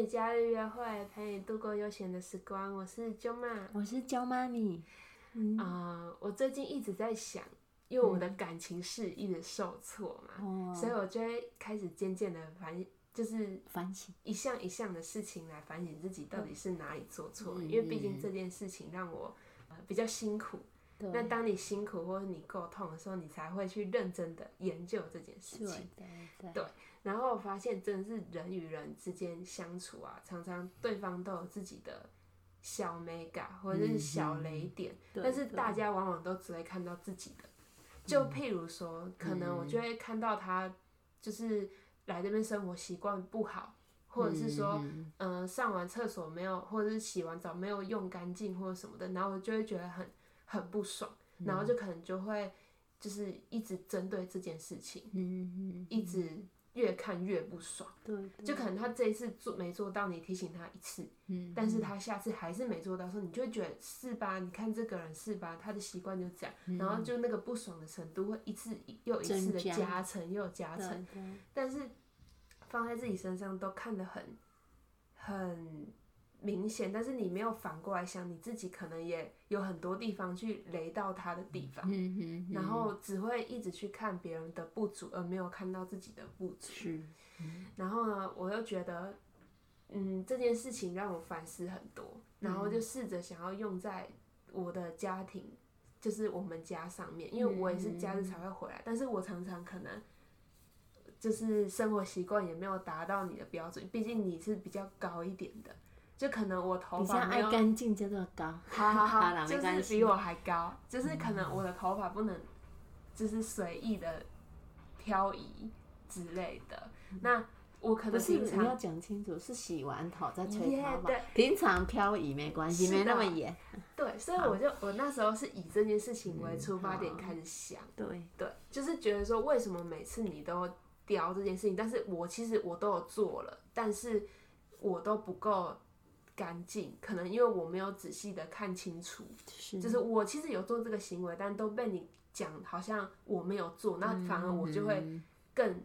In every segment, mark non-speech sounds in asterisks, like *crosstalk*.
与假日约会，陪你度过悠闲的时光。我是舅妈，我是焦妈咪。啊、我最近一直在想，因为我的感情事一直受挫嘛，哦，所以我就会开始渐渐的反，就是反省，一项一项的事情来反省自己到底是哪里做错因为毕竟这件事情让我、呃比较辛苦。那当你辛苦或者你够痛的时候，你才会去认真的研究这件事情。对对对然后我发现，真的是人与人之间相处啊，常常对方都有自己的小美感或者是小雷点，对但是大家往往都只会看到自己的。就譬如说，可能我就会看到他就是来这边生活习惯不好，或者是说，嗯嗯、上完厕所没有，或者是洗完澡没有用干净或者什么的，然后我就会觉得很很不爽，然后就可能就会就是一直针对这件事情，一直越看越不爽。对，对就可能他这一次做没做到，你提醒他一次，嗯，但是他下次还是没做到的时候，你就会觉得是吧？你看这个人是吧？他的习惯就这样，然后就那个不爽的程度会一次又一次的加加成又加成，但是放在自己身上都看得很很明显，但是你没有反过来想，你自己可能也有很多地方去雷到他的地方，嗯嗯，然后只会一直去看别人的不足，而没有看到自己的不足。是，然后呢，我又觉得，嗯，这件事情让我反思很多，然后就试着想要用在我的家庭，就是我们家上面，因为我也是假日才会回来，但是我常常可能。就是生活习惯也没有达到你的标准，毕竟你是比较高一点的，就可能我头比较发没有，爱干净叫做高，*laughs* 好好好好，就是比我还高，就是可能我的头发不能，就是随意的漂移之类的。那我可能平常你要讲清楚，是洗完头再吹头发对，平常漂移没关系，是没那么严。*laughs* 对，所以我就我那时候是以这件事情为出发点开始想，对，对，就是觉得说为什么每次你都雕这件事情，但是我其实我都有做了，但是我都不够干净，可能因为我没有仔细的看清楚，是，就是我其实有做这个行为，但都被你讲好像我没有做，那反而我就会嗯更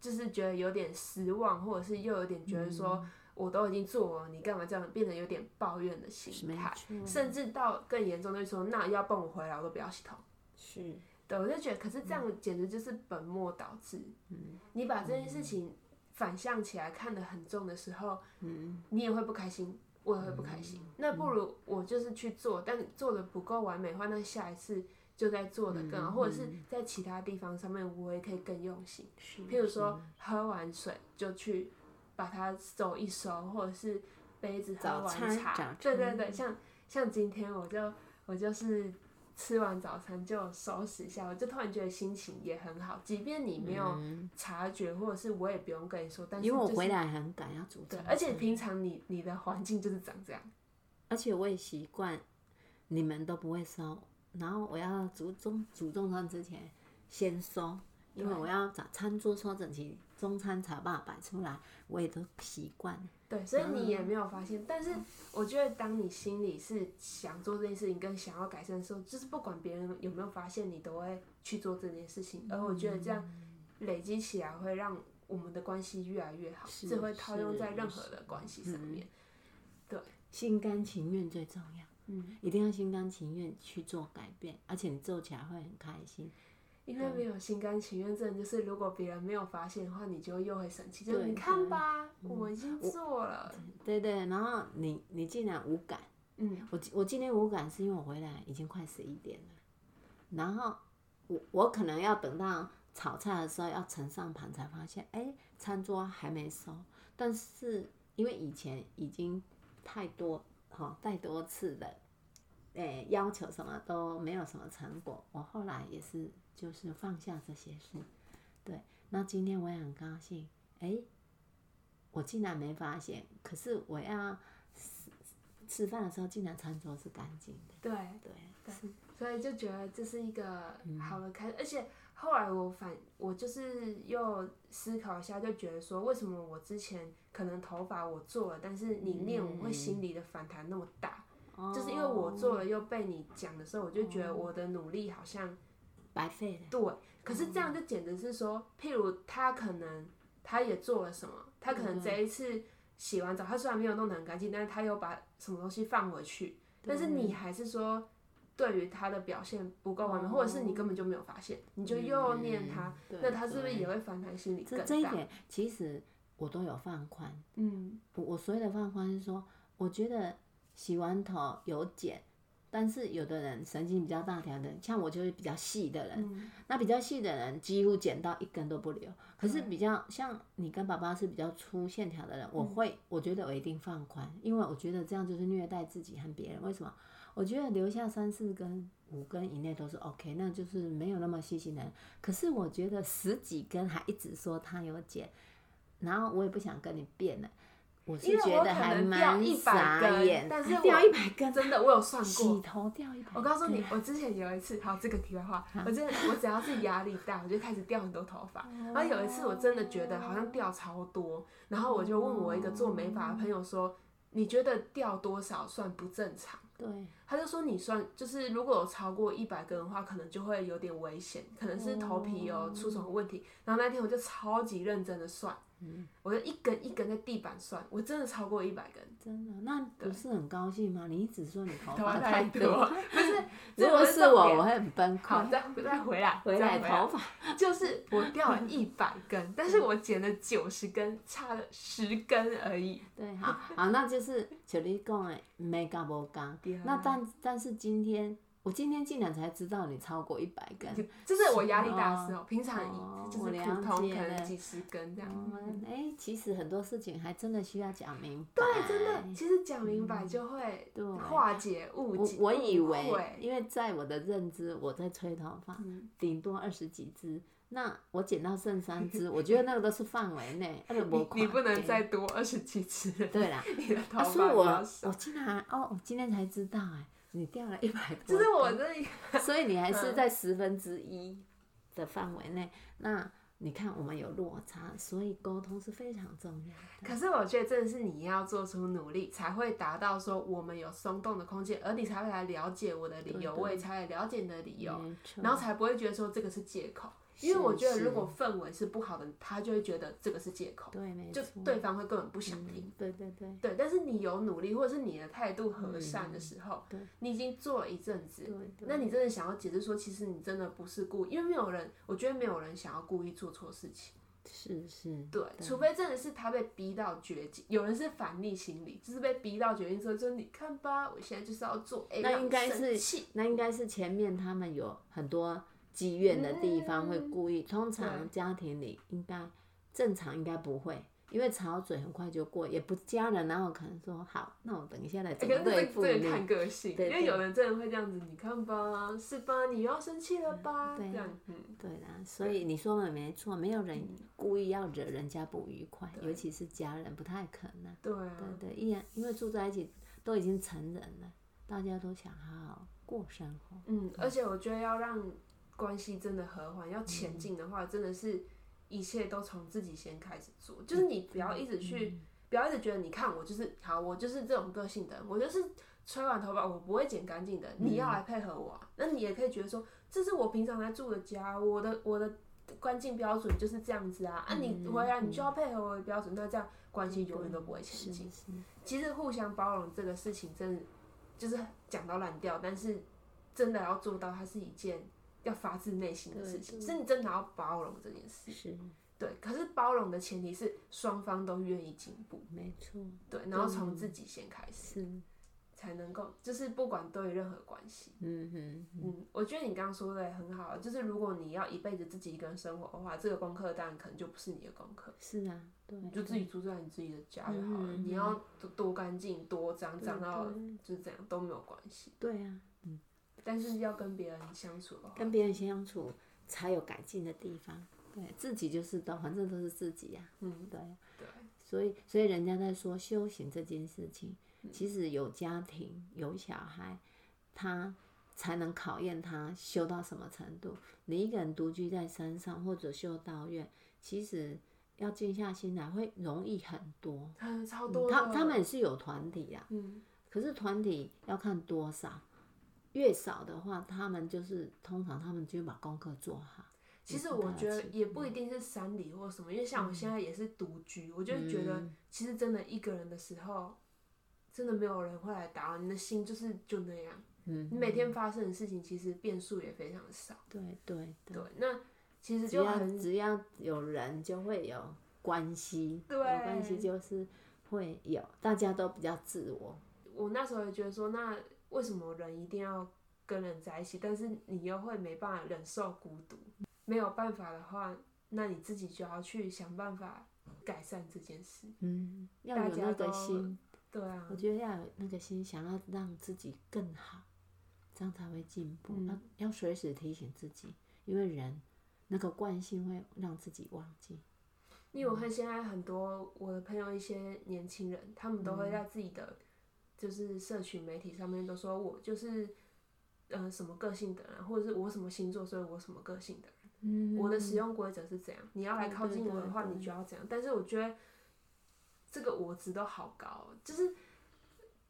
就是觉得有点失望，或者是又有点觉得说。嗯我都已经做了，你干嘛这样？变得有点抱怨的心态，甚至到更严重的就是说，那要不我回来我都不要洗头。是，对，我就觉得，可是这样简直就是本末倒置。你把这件事情反向起来看得很重的时候，你也会不开心，我也会不开心。那不如我就是去做，但做的不够完美的话，那下一次就再做的更好，或者是在其他地方上面我也可以更用心。是譬如说，喝完水就去把它收一收，或者是杯子喝完茶，对对对，像像今天我就我就是吃完早餐就收拾一下，我就突然觉得心情也很好，即便你没有察觉，或者是我也不用跟你说，但是、就是、因为我回来很赶，要煮对早，而且平常你你的环境就是长这样，而且我也习惯你们都不会收，然后我要煮中煮中餐之前先收，因为我要把餐桌收整齐，中餐才把它摆出来，我也都习惯。对，所以你也没有发现。但是我觉得，当你心里是想做这件事情，跟想要改善的时候，就是不管别人有没有发现，你都会去做这件事情。而我觉得这样累积起来，会让我们的关系越来越好。是这会套用在任何的关系上面。对心甘情愿最重要，嗯，一定要心甘情愿去做改变，而且你做起来会很开心。因为没有心甘情愿症，就是如果别人没有发现的话，你就又会生气。就是你看吧，我已经做了。对对，然后你你竟然无感，嗯，我我今天无感是因为我回来已经快十一点了，然后我我可能要等到炒菜的时候要盛上盘才发现，哎，餐桌还没收。但是因为以前已经太多哈、太多次的，诶要求什么都没有什么成果，我后来也是就是放下这些事。对，那今天我也很高兴，哎，我竟然没发现，可是我要吃吃饭的时候，竟然餐桌是干净的。对。对，对所以就觉得这是一个嗯好的开始，而且后来我反我就是又思考一下，就觉得说，为什么我之前可能头发我做了，但是你念我会心里的反弹那么大，就是因为我做了又被你讲的时候，我就觉得我的努力好像白费了。对，可是这样就简直是说，譬如他可能他也做了什么，他可能这一次洗完澡，他虽然没有弄得很干净，但是他又把什么东西放回去，但是你还是说对于他的表现不够完美，或者是你根本就没有发现，你就又念他，对那他是不是也会反弹心理这更大？这一点其实我都有放宽。嗯我我所谓的放宽是说，我觉得洗完头有剪，但是有的人神经比较大条的，像我就是比较细的人，嗯那比较细的人几乎剪到一根都不留。可是比较像你跟爸爸是比较粗线条的人，我会我觉得我一定放宽，因为我觉得这样就是虐待自己和别人。为什么？我觉得留下三四根、五根以内都是 OK，那就是没有那么细心的人。可是我觉得十几根还一直说他有剪，然后我也不想跟你辩了。我是因为我可觉得还能掉蛮100傻根眼，但是还掉我一百根，真的，我有算洗过。头掉一百。我告诉你，我之前有一次，好，这个题外话，我真的，我只要是压力大，我就开始掉很多头发。然后有一次，我真的觉得好像掉超多，然后我就问我一个做美发的朋友说：“你觉得掉多少算不正常？”对，他就说你算，就是如果有超过一百根的话，可能就会有点危险，可能是头皮有出什么问题。然后那天我就超级认真的算，嗯我就一根一根在地板算，我真的超过一百根，真的，那不是很高兴吗？你一直说你头头发发太多，*laughs* 不是，如果是我，我会很崩好，溃。再再回来，回再来头发，就是我掉了一百根，但是我剪了九十根，差了十根而已。对，好，好，那就是像你讲的没加无加对啊。那但但是今天，我今天竟然才知道你超过一百根。就是我压力大的时候，平常哦就是普通可能几十根这样。哦，哎、其实很多事情还真的需要讲明白。对，真的，其实讲明白就会对化解误解。我我以误为会，因为在我的认知，我在吹头发，嗯顶多二十几支。那我剪到剩三支，我觉得那个都是范围内，那个你不能看再多二十几次了，对啦。你的头啊，发所以我我。竟然哦，我今天才知道哎，你掉了一百多根，*laughs* 就是我这里 *laughs* *laughs* 所以你还是在十分之一的范围内。那你看我们有落差，所以沟通是非常重要的。可是我觉得真的是你要做出努力，才会达到说我们有松动的空间，而你才会来了解我的理由，对对我也才会了解你的理由，然后才不会觉得说这个是借口。因为我觉得如果氛围是不好的，他就会觉得这个是借口，对，没错就错，对方会根本不想听。嗯对对对。对，但是你有努力，或者是你的态度和善的时候，对你已经做了一阵子，对对，那你真的想要解释说，其实你真的不是故意，因为没有人，我觉得没有人想要故意做错事情，是是，对，除非真的是他被逼到绝境，有人是反逆心理，就是被逼到绝境之后，就你看吧，我现在就是要做 A，那应该是那应该是前面他们有很多积怨的地方会故意，通常家庭里应该正常应该不会。因为吵嘴很快就过，也不家人，然后可能说好，那我等一下来怎么对付个这个看你。个性，对因为有人真的会这样子，你看吧，是吧？你又要生气了吧？对嗯，对啦，所以你说的没错，没有人故意要惹人家不愉快，尤其是家人，不太可能。对啊，对对，依然因为住在一起都已经成人了，大家都想好好过生活。嗯，而且我觉得要让关系真的和缓，要嗯。前进的话，真的是一切都从自己先开始做，就是你不要一直去，嗯。不要一直觉得你看我就是好，我就是这种个性的，我就是吹完头发我不会剪干净的，你要来配合我啊、那你也可以觉得说，这是我平常在住的家，我的我的关键标准就是这样子啊，啊你回来你就要配合我的标准，那这样关系永远都不会前进。其实互相包容这个事情，真的就是讲到烂掉，但是真的要做到，它是一件要发自内心的事情，是你真的要包容这件事。是对，可是包容的前提是双方都愿意进步，没错，对，然后从自己先开始，是，才能够，就是不管对任何关系。嗯哼，嗯，我觉得你刚刚说的也很好，就是如果你要一辈子自己一个人生活的话，这个功课当然可能就不是你的功课，是啊，对，你就自己住在你自己的家就好了。你要多多干净、多脏，脏到就是这样都没有关系。对啊，但是要跟别人相处的话，跟别人相处才有改进的地方。对自己就是都，反正都是自己呀、嗯，对，对，所以所以人家在说修行这件事情，嗯其实有家庭有小孩，他才能考验他修到什么程度。你一个人独居在山上或者修道院，其实要静下心来会容易很多。嗯，超嗯多的。他他们也是有团体呀、嗯，可是团体要看多少，越少的话，他们就是通常他们就把功课做好。其实我觉得也不一定是山里或什么，因为像我现在也是独居，我就觉得嗯其实真的一个人的时候，真的没有人会来打扰你的心，就是就那样。嗯，你每天发生的事情其实变数也非常少。对对对对，，那其实就很只要有人就会有关系，对有关系就是会有，大家都比较自我，我那时候也觉得说，那为什么人一定要跟人在一起？但是你又会没办法忍受孤独，没有办法的话，那你自己就要去想办法改善这件事。嗯，要有那个心，对啊我，觉得要有那个心，想要让自己更好，这样才会进步。嗯要要随时提醒自己，因为人那个惯性会让自己忘记。因为我看现在很多我的朋友，一些年轻人，他们都会在自己的就是社群媒体上面都说我就是呃什么个性的人，或者是我什么星座，所以我什么个性的人。嗯我的使用规则是怎样，你要来靠近我的话，你就要怎样。但是我觉得这个我值都好高哦，就是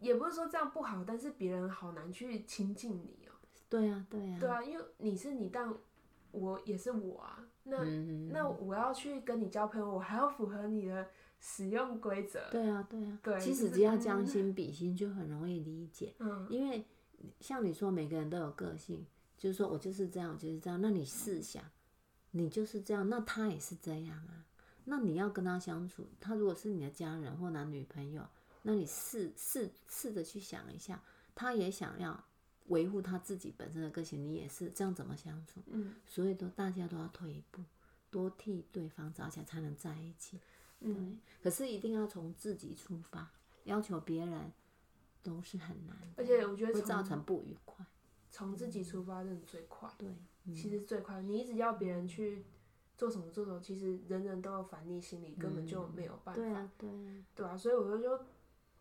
也不是说这样不好，但是别人好难去亲近你哦。对啊对啊，对啊，因为你是你，但我也是我啊。那、嗯，那我要去跟你交朋友，我还要符合你的使用规则。对啊对啊，对其实只要将嗯心比心，就很容易理解。嗯，因为像你说，每个人都有个性，就是说我就是这样，我就是这样。那你试想，你就是这样，那他也是这样啊。那你要跟他相处，他如果是你的家人或男女朋友，那你试试试着去想一下，他也想要维护他自己本身的个性，你也是这样怎么相处？嗯所以都大家都要退一步，多替对方着想，才能在一起。嗯，可是一定要从自己出发，要求别人都是很难，而且我觉得会造成不愉快。从自己出发真的最快。对，嗯其实最快，你一直要别人去做什么做什么，其实人人都有反逆心理，根本就没有办法，对啊，对啊，对啊，所以我就就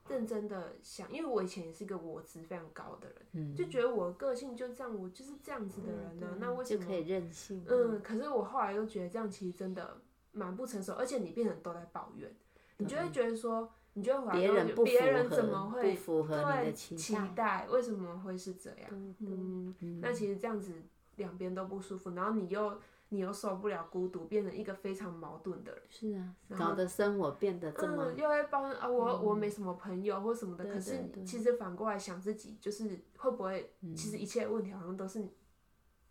认真的想，因为我以前也是一个我值非常高的人，嗯，就觉得我个性就这样，我就是这样子的人呢、啊那为什么？就可以任性？嗯，，可是我后来又觉得这样其实真的蛮不成熟，而且你变成都在抱怨，你就会觉得说，你就会回来说别人不别人怎么会不符合你对的期期待待？为什么会是这样？嗯，嗯那其实这样子两边都不舒服，然后你又你又受不了孤独，变成一个非常矛盾的人。是啊，搞得生活变得这么嗯，又会抱怨啊，我、我没什么朋友或什么的。对可是其实反过来想自己，就是会不会，其实一切问题好像都是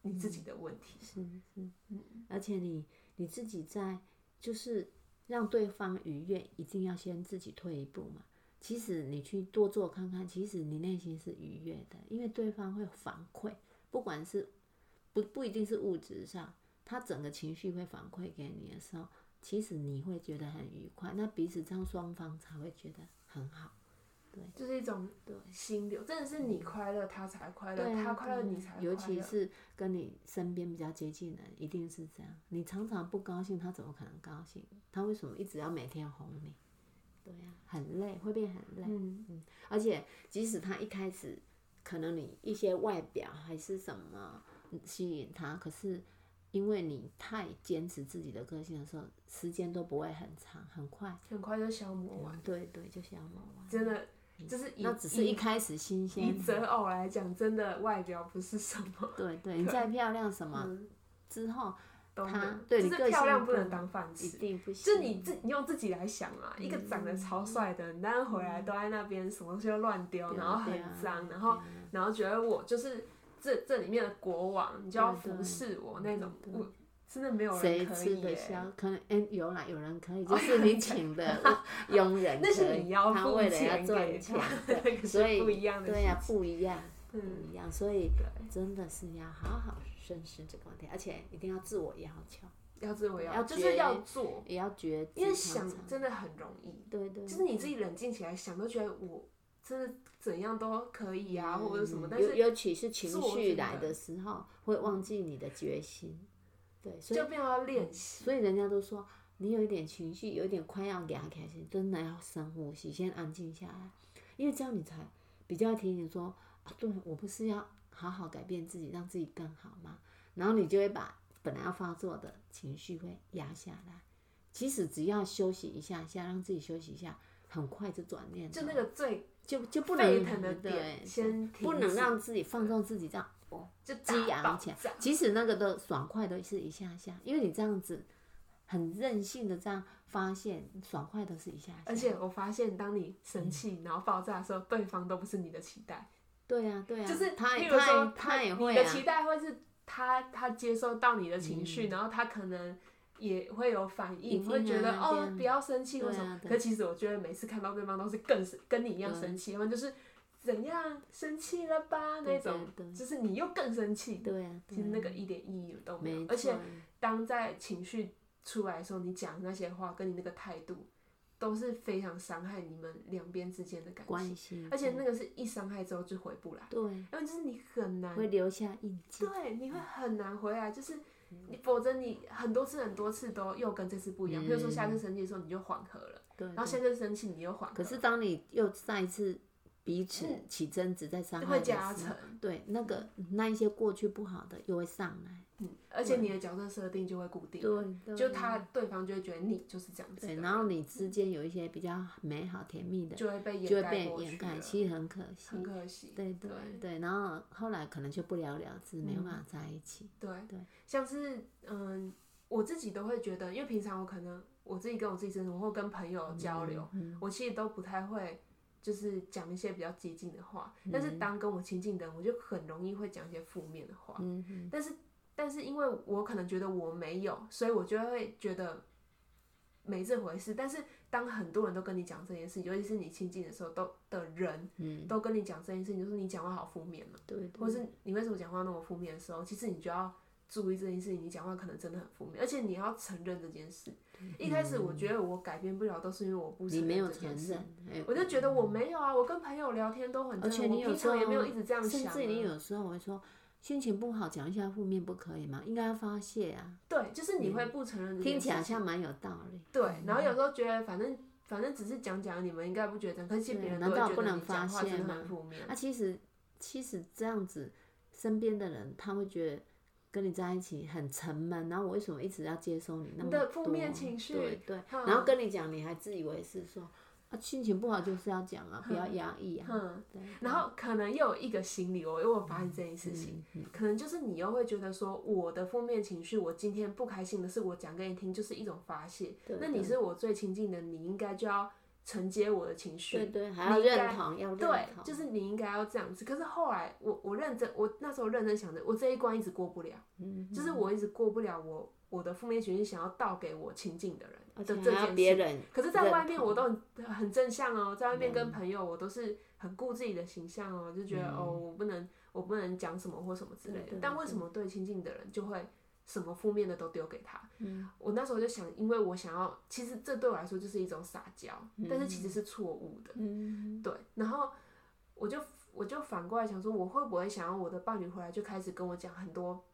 你自己的问题。是是，嗯而且你你自己在就是让对方愉悦，一定要先自己退一步嘛。其实你去多做看看，其实你内心是愉悦的，因为对方会反馈，不管是不不一定是物质上，他整个情绪会反馈给你的时候，其实你会觉得很愉快，那彼此这样双方才会觉得很好。就是一种对心流，真的是你快乐，他才快乐，他快乐你才快乐。尤其是跟你身边比较接近的人，一定是这样。你常常不高兴，他怎么可能高兴？他为什么一直要每天哄你？对呀、很累，会变很累。嗯嗯而且即使他一开始可能你一些外表还是什么吸引他，可是因为你太坚持自己的个性的时候，时间都不会很长，很快。很快就消磨完，对对，就消磨完。真的就是以那只是一以开始新鲜以。择偶来讲，真的外表不是什么，*laughs* 对对，你再漂亮什么嗯，之后都他能就是对你个漂亮不能当饭一吃。定不行。就你自你用自己来想啊，一个长得超帅的，你但是回来都在那边什么东西都乱丢，然后很脏，然后然后觉得我就是这这里面的国王，你就要对对服侍我那种，对对我真的没有谁吃得。消？可能哎、有啦，有人可以，就 *laughs* 是你请的 *laughs* 佣人可以，那是你要他为了要赚钱 *laughs* 所以不一样的对呀、不一样，不嗯，一样，所以对，真的是要好好深思这个问题，而且一定要自我要求，要自我要要，就是要做，也要觉知，因为想真的很容易，对对，就是你自己冷静起来想，都觉得我真的怎样都可以啊，或者什么，但尤是尤其是情绪来的时候，会忘记你的决心，对，所以就变成要练习。所以人家都说，你有一点情绪，有一点快要给他开心，真的要深呼吸，先安静下来，因为这样你才比较提醒说，啊，对我不是要好好改变自己，让自己更好吗？然后你就会把本来要发作的情绪会压下来。其实只要休息一下下，让自己休息一下，很快就转念，就那个最就就不沸能腾的先不能让自己放纵自己这样哦就激昂起来炸。即使那个的爽快都是一下下，因为你这样子很任性的这样发现，爽快都是一下下。而且我发现，当你生气然后爆炸的时候，对方都不是你的期待，对啊对啊，就是他譬如说他他也会啊，你的期待会是他他接收到你的情嗯。绪，然后他可能也会有反应，会觉得哦不要生气或什么。可其实我觉得每次看到对方都是更是跟你一样生气，他们就是怎样生气了吧？那种。就是你又更生气。对啊，对其实啊那个一点意义都没有，而且当在情绪出来的时候，你讲那些话跟你那个态度，都是非常伤害你们两边之间的感情，关系，而且那个是一伤害之后就回不来，对。因为就是你很难会留下印记。对，你会很难回来，就是你，否则你很多次很多次都又跟这次不一样。比如说下次生气的时候你就缓和了，对，然后下次生气你又缓和，可是当你又再一次彼此起争执、在伤害加时候成，对那个那一些过去不好的又会上来，嗯，而且你的角色设定就会固定，对，对就他对方就会觉得你就是这样子对，然后你之间有一些比较美好甜蜜的，就会被就会掩盖被掩盖，其实很可惜很。可惜，对对对对，然后后来可能就不了了之，没有办法在一起。对对，像是嗯，我自己都会觉得，因为平常我可能我自己跟我自己生活或跟朋友交流，嗯我其实都不太会。就是讲一些比较激进的话，嗯。但是当跟我亲近的人，我就很容易会讲一些负面的话。嗯嗯，但是，但是因为我可能觉得我没有，所以我就会觉得没这回事。但是当很多人都跟你讲这件事，尤其是你亲近的时候，都的人嗯，都跟你讲这件事情，就是你讲话好负面嘛，对对。或是你为什么讲话那么负面的时候，其实你就要注意这件事情，你讲话可能真的很负面，而且你要承认这件事。一开始我觉得我改变不了，都是因为我不承你没有承认我就觉得我没有啊，我跟朋友聊天都很而且正常，我平你有时候常也没有一直这样想、啊。甚至你有时候会说心情不好，讲一下负面不可以吗？应该要发泄啊，对，就是你会不承认这件听起来好像蛮有道理。对，然后有时候觉得反正反正只是讲讲，你们应该不觉得，可是别人难道不能发泄吗很负面。啊，其实其实这样子，身边的人他会觉得跟你在一起很沉闷，然后我为什么一直要接收你那么的多负面情绪对对，嗯然后跟你讲，你还自以为是说啊，心情不好就是要讲啊，不要压抑啊。嗯，对，然后可能又有一个心理，我因为我发现这件事情，嗯可能就是你又会觉得说，我的负面情绪，我今天不开心的事，我讲给你听，就是一种发泄。对那你是我最亲近的，你应该就要承接我的情绪。对对，还要认同，要认对，就是你应该要这样子。可是后来我我认真，我那时候认真想着，我这一关一直过不了，嗯，就是我一直过不了我我的负面情绪想要倒给我亲近的人的这件事。别人可是，在外面我都很很正向哦，在外面跟朋友我都是很顾自己的形象哦，就觉得、哦，我不能我不能讲什么或什么之类的。但为什么对亲近的人就会什么负面的都丢给他？嗯我那时候就想，因为我想要，其实这对我来说就是一种撒娇，但是其实是错误的。嗯，对，然后我就我就反过来想说，我会不会想要我的伴侣回来就开始跟我讲很多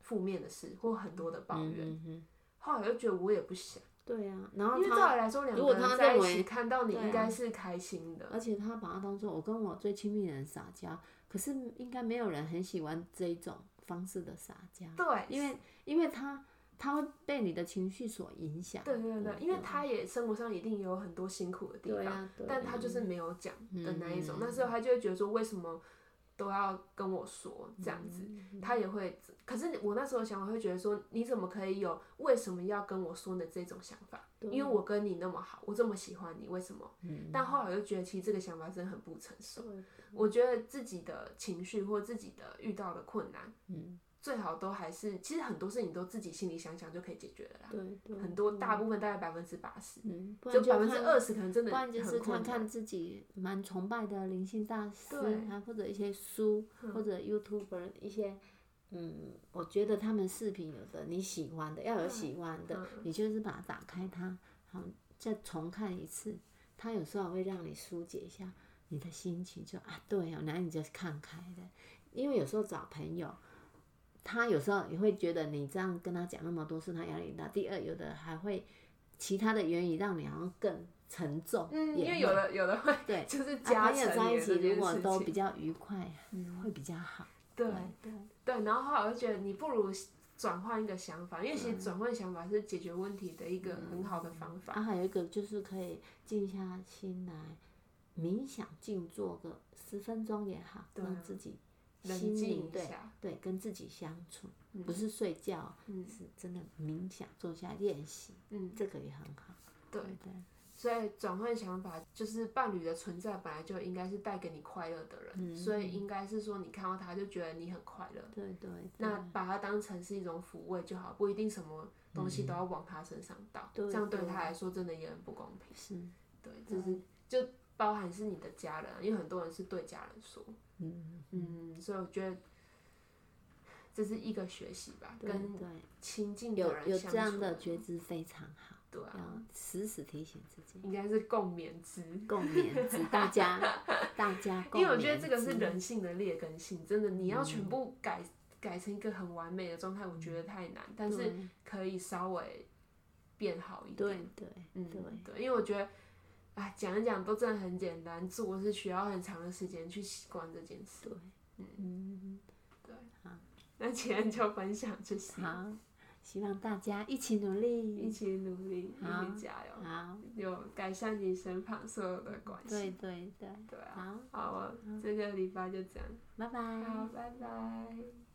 负面的事或很多的抱怨？嗯嗯，后来我就觉得我也不想，对啊，然后因为照他理来说，两个人在一起看到你应该是开心的。而且他把他当做我跟我最亲密的人撒娇，可是应该没有人很喜欢这一种方式的撒娇，对，因为因为他他会被你的情绪所影响。对对对，因为他也生活上一定也有很多辛苦的地方，但啊他就是没有讲的那一种。嗯那时候他就会觉得说，为什么都要跟我说这样子？嗯他也会，可是我那时候想法会觉得说，你怎么可以有为什么要跟我说的这种想法？因为我跟你那么好，我这么喜欢你，为什么？嗯但后来我就觉得，其实这个想法真的很不成熟。我觉得自己的情绪或自己的遇到的困难，嗯，最好都还是，其实很多事情都自己心里想想就可以解决了啦。对对，很多大部分大概百分之八十，嗯，不就然看百分之二十可能真的不然就是。看看自己蛮崇拜的灵性大师对啊，或者一些书，或者 YouTuber 一些，嗯，我觉得他们视频有的你喜欢的，要有喜欢的，嗯你就是把它打开它，好再重看一次，它有时候会让你疏解一下你的心情，就啊对哦，然后你就看开了，因为有时候找朋友。他有时候也会觉得你这样跟他讲那么多，事他压力大。第二，有的还会其他的原因让你好像更沉重。嗯，因为有的有的会对 *laughs* 就是朋友在一起，如果。都比较愉快，嗯会比较好。对对对，然后后来我就觉得你不如转换一个想法，因为其实转换想法是解决问题的一个很好的方法。啊，还有一个就是可以静下心来冥想静坐个十分钟也好，让自己冷心静灵对对跟自己相处，不是睡觉，是真的冥想坐下练习，嗯，这个也很好。对。对。对，所以转换想法就是伴侣的存在本来就应该是带给你快乐的人，嗯所以应该是说你看到他就觉得你很快乐，对对。那。把它当成是一种抚慰就好，不一定什么东西都要往他身上倒，对这样对对他来。说真的也很不公平。是，对，就是就包含是你的家人啊，因为很多人是对家人说，嗯嗯，所以我觉得这是一个学习吧，对跟对，亲近的有人相有这样处的觉知非常好，对啊，要时时提醒自己，应该是共勉之。共勉之，*laughs* 大家大家因为我觉得这个是人性的劣根性，真的，你要全部改、改成一个很完美的状态，我觉得太难，但是对。可以稍微变好一点。对对嗯，对。对，因为我觉得，哎，讲一讲都真的很简单，做是需要很长的时间去习惯这件事。对，嗯，那今天就分享这些，好，希望大家一起努力，一起努力，一好起加油，好，有改善你身旁所有的关对系。对对，对啊，好，好，我这个礼拜就这样，拜拜。好，拜拜。